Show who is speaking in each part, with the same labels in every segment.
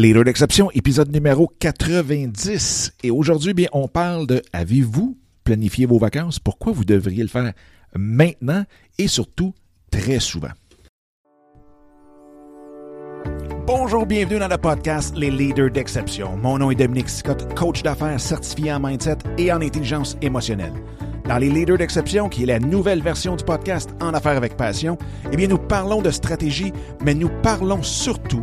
Speaker 1: Leader d'exception, épisode numéro 90. Et aujourd'hui, bien, on parle de avez-vous planifié vos vacances? Pourquoi vous devriez le faire maintenant et surtout très souvent? Bonjour, bienvenue dans le podcast Les Leaders d'exception. Mon nom est Dominique Scott, coach d'affaires certifié en mindset et en intelligence émotionnelle. Dans les Leaders d'exception, qui est la nouvelle version du podcast En affaires avec passion, eh bien, nous parlons de stratégie, mais nous parlons surtout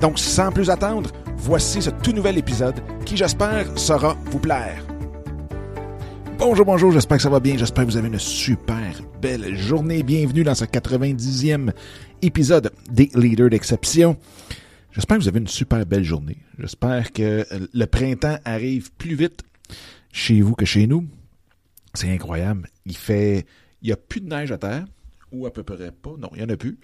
Speaker 1: Donc, sans plus attendre, voici ce tout nouvel épisode qui, j'espère, saura vous plaire. Bonjour, bonjour, j'espère que ça va bien, j'espère que vous avez une super belle journée. Bienvenue dans ce 90e épisode des Leaders d'exception. J'espère que vous avez une super belle journée. J'espère que le printemps arrive plus vite chez vous que chez nous. C'est incroyable. Il fait, il n'y a plus de neige à terre, ou à peu près pas. Non, il n'y en a plus.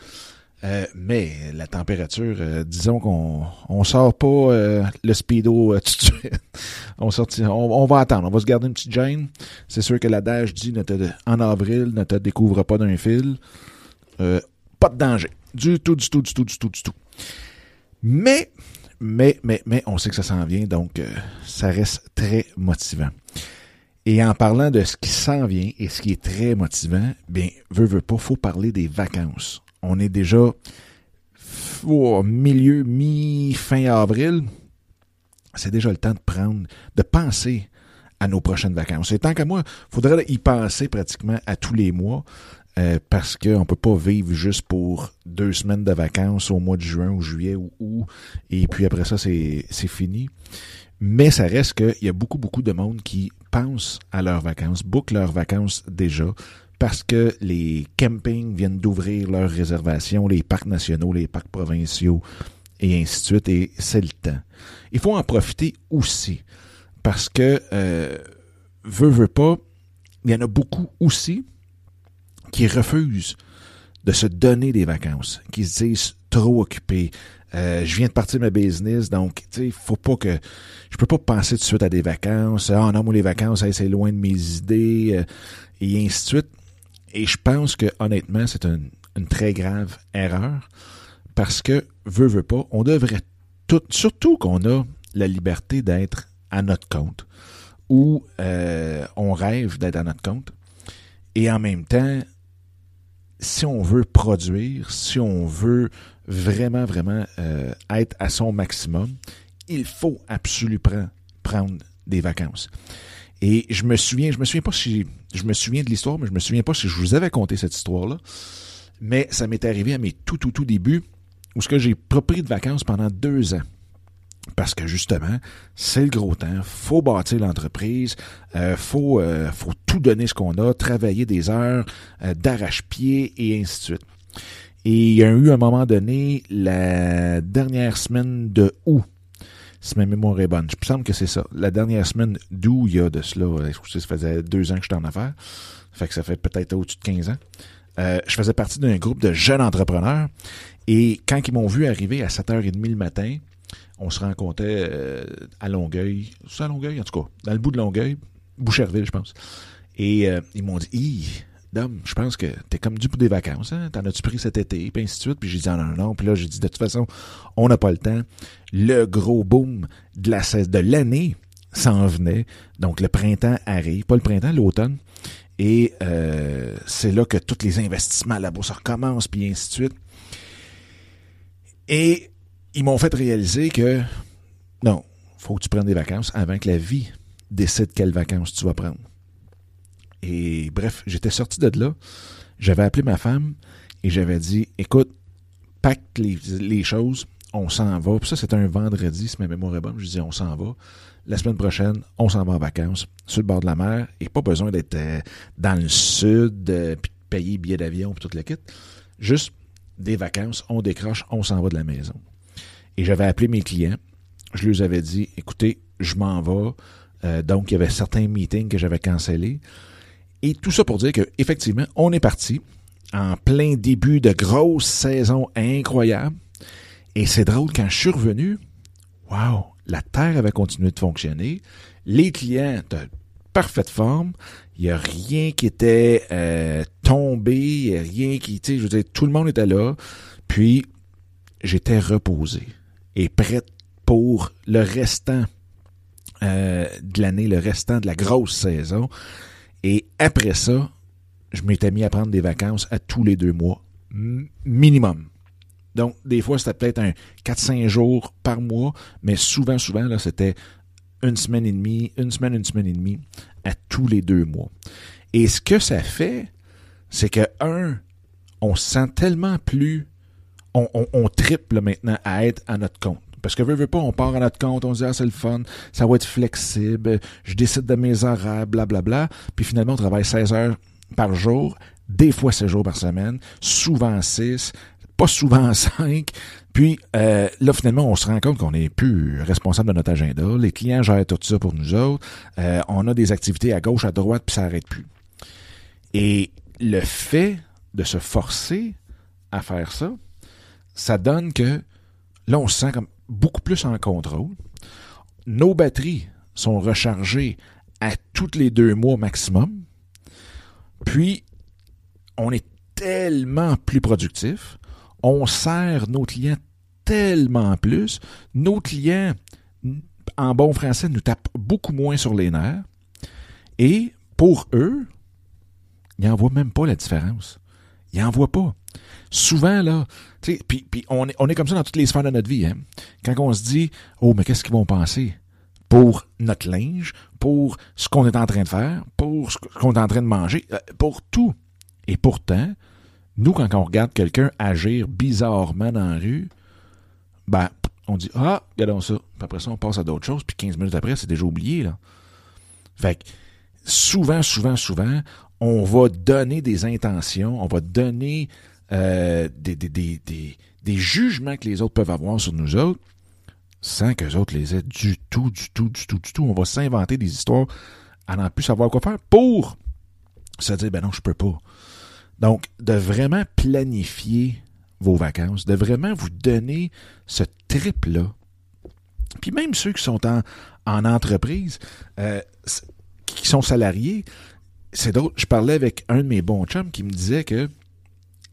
Speaker 1: Euh, mais la température, euh, disons qu'on on sort pas euh, le speedo tout de suite. on, sortit, on, va attendre, on va se garder une petite gêne. C'est sûr que l'adage dit ne te, en avril, ne te découvre pas d'un fil. pas de danger. Du tout, du tout, du tout, du tout, du tout. Mais, mais, mais, mais, on sait que ça s'en vient, donc ça reste très motivant. Et en parlant de ce qui s'en vient et ce qui est très motivant, bien, veut, veut pas, faut parler des vacances on est déjà au milieu, mi-fin avril. C'est déjà le temps de prendre, de penser à nos prochaines vacances. Et tant qu'à moi, il faudrait y penser pratiquement à tous les mois. Euh, parce qu'on ne peut pas vivre juste pour deux semaines de vacances au mois de juin ou juillet ou août, et puis après ça, c'est fini. Mais ça reste qu'il y a beaucoup, beaucoup de monde qui pense à leurs vacances, boucle leurs vacances déjà, parce que les campings viennent d'ouvrir leurs réservations, les parcs nationaux, les parcs provinciaux, et ainsi de suite, et c'est le temps. Il faut en profiter aussi, parce que, euh, veut, veut pas, il y en a beaucoup aussi qui refusent de se donner des vacances, qui se disent trop occupés. Euh, je viens de partir de ma business, donc tu sais, faut pas que je peux pas penser tout de suite à des vacances. Ah non, moi les vacances, c'est loin de mes idées euh, et ainsi de suite. Et je pense que honnêtement, c'est une, très grave erreur parce que, veut, veut pas, on devrait tout, surtout qu'on a la liberté d'être à notre compte ou euh, on rêve d'être à notre compte. Et en même temps, si on veut produire, si on veut vraiment, vraiment euh, être à son maximum, il faut absolument prendre des vacances. Et je me souviens, je me souviens pas si je me souviens de l'histoire, mais je me souviens pas si je vous avais conté cette histoire-là. Mais ça m'est arrivé à mes tout, tout, tout débuts, où ce que j'ai pris de vacances pendant deux ans. Parce que justement, c'est le gros temps, faut bâtir l'entreprise, euh, faut, euh, faut tout donner ce qu'on a, travailler des heures euh, d'arrache-pied et ainsi de suite. Et il y a eu un moment donné, la dernière semaine de août si ma mémoire est bonne. Je me semble que c'est ça. La dernière semaine d'où il y a de cela, euh, ça faisait deux ans que j'étais en affaires. Fait que ça fait peut-être au-dessus de 15 ans. Euh, je faisais partie d'un groupe de jeunes entrepreneurs. Et quand ils m'ont vu arriver à 7h30 le matin, on se rencontrait euh, à Longueuil. C'est à Longueuil, en tout cas. Dans le bout de Longueuil. Boucherville, je pense. Et ils m'ont dit, Dom, je pense que t'es comme dû pour des vacances, hein? T'en as-tu pris cet été? Puis ainsi de suite. Puis j'ai dit, non, non, non. Puis là, j'ai dit, de toute façon, on n'a pas le temps. Le gros boom de l'année s'en venait. Donc, le printemps arrive. Pas le printemps, l'automne. Et euh, c'est là que tous les investissements à la bourse recommencent, puis ainsi de suite. Et ils m'ont fait réaliser que non, faut que tu prennes des vacances avant que la vie décide quelles vacances tu vas prendre. Et bref, j'étais sorti de là. J'avais appelé ma femme et j'avais dit Écoute, pacte les, choses, on s'en va. Puis ça, c'était un vendredi, si ma mémoire est bonne. Je dis On s'en va. La semaine prochaine, on s'en va en vacances sur le bord de la mer. Et pas besoin d'être euh, dans le sud, euh, puis de payer billet d'avion, puis toute la kit. Juste des vacances, on décroche, on s'en va de la maison. Et j'avais appelé mes clients. je leur avais dit, écoutez, je m'en vais. Euh, donc, il y avait certains meetings que j'avais cancellés. Et tout ça pour dire que effectivement, on est parti en plein début de grosse saison incroyable. Et c'est drôle, quand je suis revenu, wow, la Terre avait continué de fonctionner. Les clients de parfaite forme. Il n'y a rien qui était euh, tombé, il a rien qui, tu sais, je veux dire, tout le monde était là. Puis, j'étais reposé et prêt pour le restant euh, de l'année, le restant de la grosse saison. Et après ça, je m'étais mis à prendre des vacances à tous les deux mois, minimum. Donc, des fois, c'était peut-être un 4-5 jours par mois, mais souvent, souvent, là, c'était une semaine et demie, une semaine, une semaine et demie, à tous les deux mois. Et ce que ça fait, c'est que, un, on se sent tellement plus, on, on, triple maintenant à être à notre compte. Parce que veut, veut pas, on part à notre compte, on se dit, ah, c'est le fun, ça va être flexible, je décide de mes horaires, blablabla. Bla, bla. Puis finalement, on travaille 16 heures par jour, des fois 16 jours par semaine, souvent 6, pas souvent 5. Puis euh, là, finalement, on se rend compte qu'on n'est plus responsable de notre agenda. Les clients gèrent tout ça pour nous autres. Euh, on a des activités à gauche, à droite, puis ça n'arrête plus. Et le fait de se forcer à faire ça, ça donne que là, on se sent comme beaucoup plus en contrôle. Nos batteries sont rechargées à tous les deux mois maximum. Puis, on est tellement plus productif on sert nos clients tellement plus. Nos clients, en bon français, nous tapent beaucoup moins sur les nerfs. Et pour eux, ils n'en voient même pas la différence. Ils n'en voient pas. Souvent, là, puis, on, est, on est comme ça dans toutes les sphères de notre vie. Hein? Quand on se dit, oh, mais qu'est-ce qu'ils vont penser? Pour notre linge, pour ce qu'on est en train de faire, pour ce qu'on est en train de manger, euh, pour tout. Et pourtant, nous, quand on regarde quelqu'un agir bizarrement dans la rue, ben, on dit Ah, regardons ça. Puis après ça, on passe à d'autres choses, puis 15 minutes après, c'est déjà oublié. Là. Fait que souvent, souvent, souvent, on va donner des intentions, on va donner euh, des, des, des, des, jugements que les autres peuvent avoir sur nous autres, sans que les autres les aient du tout, du tout, du tout, du tout. On va s'inventer des histoires à n'en plus savoir quoi faire pour se dire, ben non, je peux pas. Donc, de vraiment planifier vos vacances, de vraiment vous donner ce trip-là. Puis même ceux qui sont en, entreprise, euh, qui sont salariés, c'est drôle, je parlais avec un de mes bons chums qui me disait que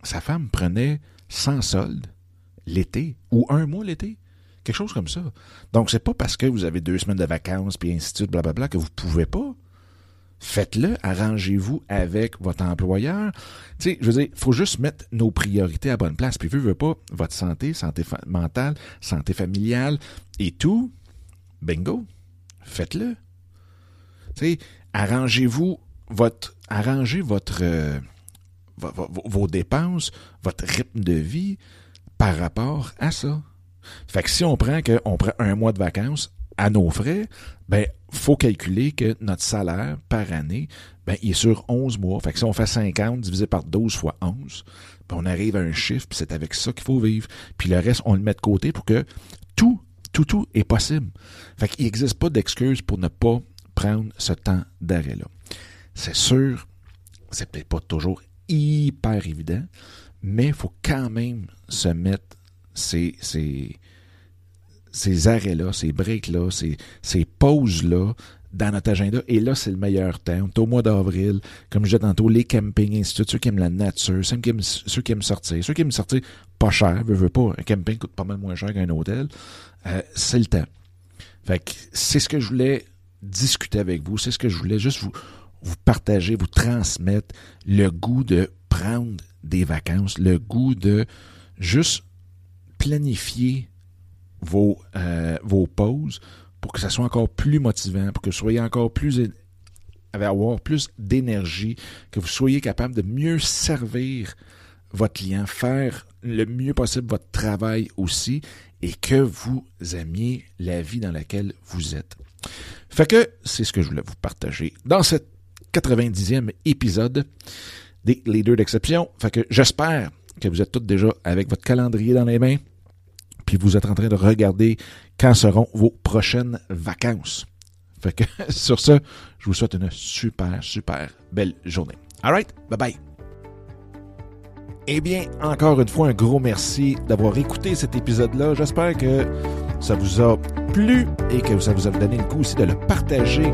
Speaker 1: sa femme prenait 100 soldes l'été ou un mois l'été. Quelque chose comme ça. Donc, c'est pas parce que vous avez deux semaines de vacances puis ainsi de suite, blablabla, que vous pouvez pas faites-le, arrangez-vous avec votre employeur. Tu sais, je veux dire, faut juste mettre nos priorités à bonne place. Puis, veux, veux pas, votre santé, santé mentale, santé familiale et tout, bingo, faites-le. Tu sais, arrangez-vous votre, arrangez votre, euh, vos dépenses, votre rythme de vie par rapport à ça. Fait que si on prend que on prend un mois de vacances, à nos frais, ben, faut calculer que notre salaire par année, ben, il est sur 11 mois. Fait que si on fait 50 divisé par 12 fois 11, ben, on arrive à un chiffre, puis c'est avec ça qu'il faut vivre. Puis le reste, on le met de côté pour que tout, tout, tout est possible. Fait qu'il n'existe pas d'excuse pour ne pas prendre ce temps d'arrêt-là. C'est sûr, c'est peut-être pas toujours hyper évident, mais il faut quand même se mettre ces, ces, ces arrêts-là, ces breaks-là, ces, ces pauses-là dans notre agenda. Et là, c'est le meilleur temps. On est au mois d'avril. Comme je disais tantôt, les campings, ainsi ceux qui aiment la nature, ceux qui aiment, ceux qui aiment sortir, ceux qui aiment sortir pas cher, pas. Un camping coûte pas mal moins cher qu'un hôtel. Euh, c'est le temps. Fait que c'est ce que je voulais discuter avec vous. C'est ce que je voulais juste vous, vous partager, vous transmettre le goût de prendre des vacances, le goût de juste planifier vos, euh, vos pauses pour que ça soit encore plus motivant, pour que vous soyez encore plus avoir plus d'énergie, que vous soyez capable de mieux servir votre client, faire le mieux possible votre travail aussi et que vous aimiez la vie dans laquelle vous êtes. Fait que c'est ce que je voulais vous partager dans cet 90e épisode des Leaders d'exception. Fait que j'espère que vous êtes tous déjà avec votre calendrier dans les mains, puis vous êtes en train de regarder quand seront vos prochaines vacances. Fait que sur ce, je vous souhaite une super, super belle journée. All right, bye bye. Eh bien, encore une fois, un gros merci d'avoir écouté cet épisode-là. J'espère que ça vous a plu et que ça vous a donné le coup aussi de le partager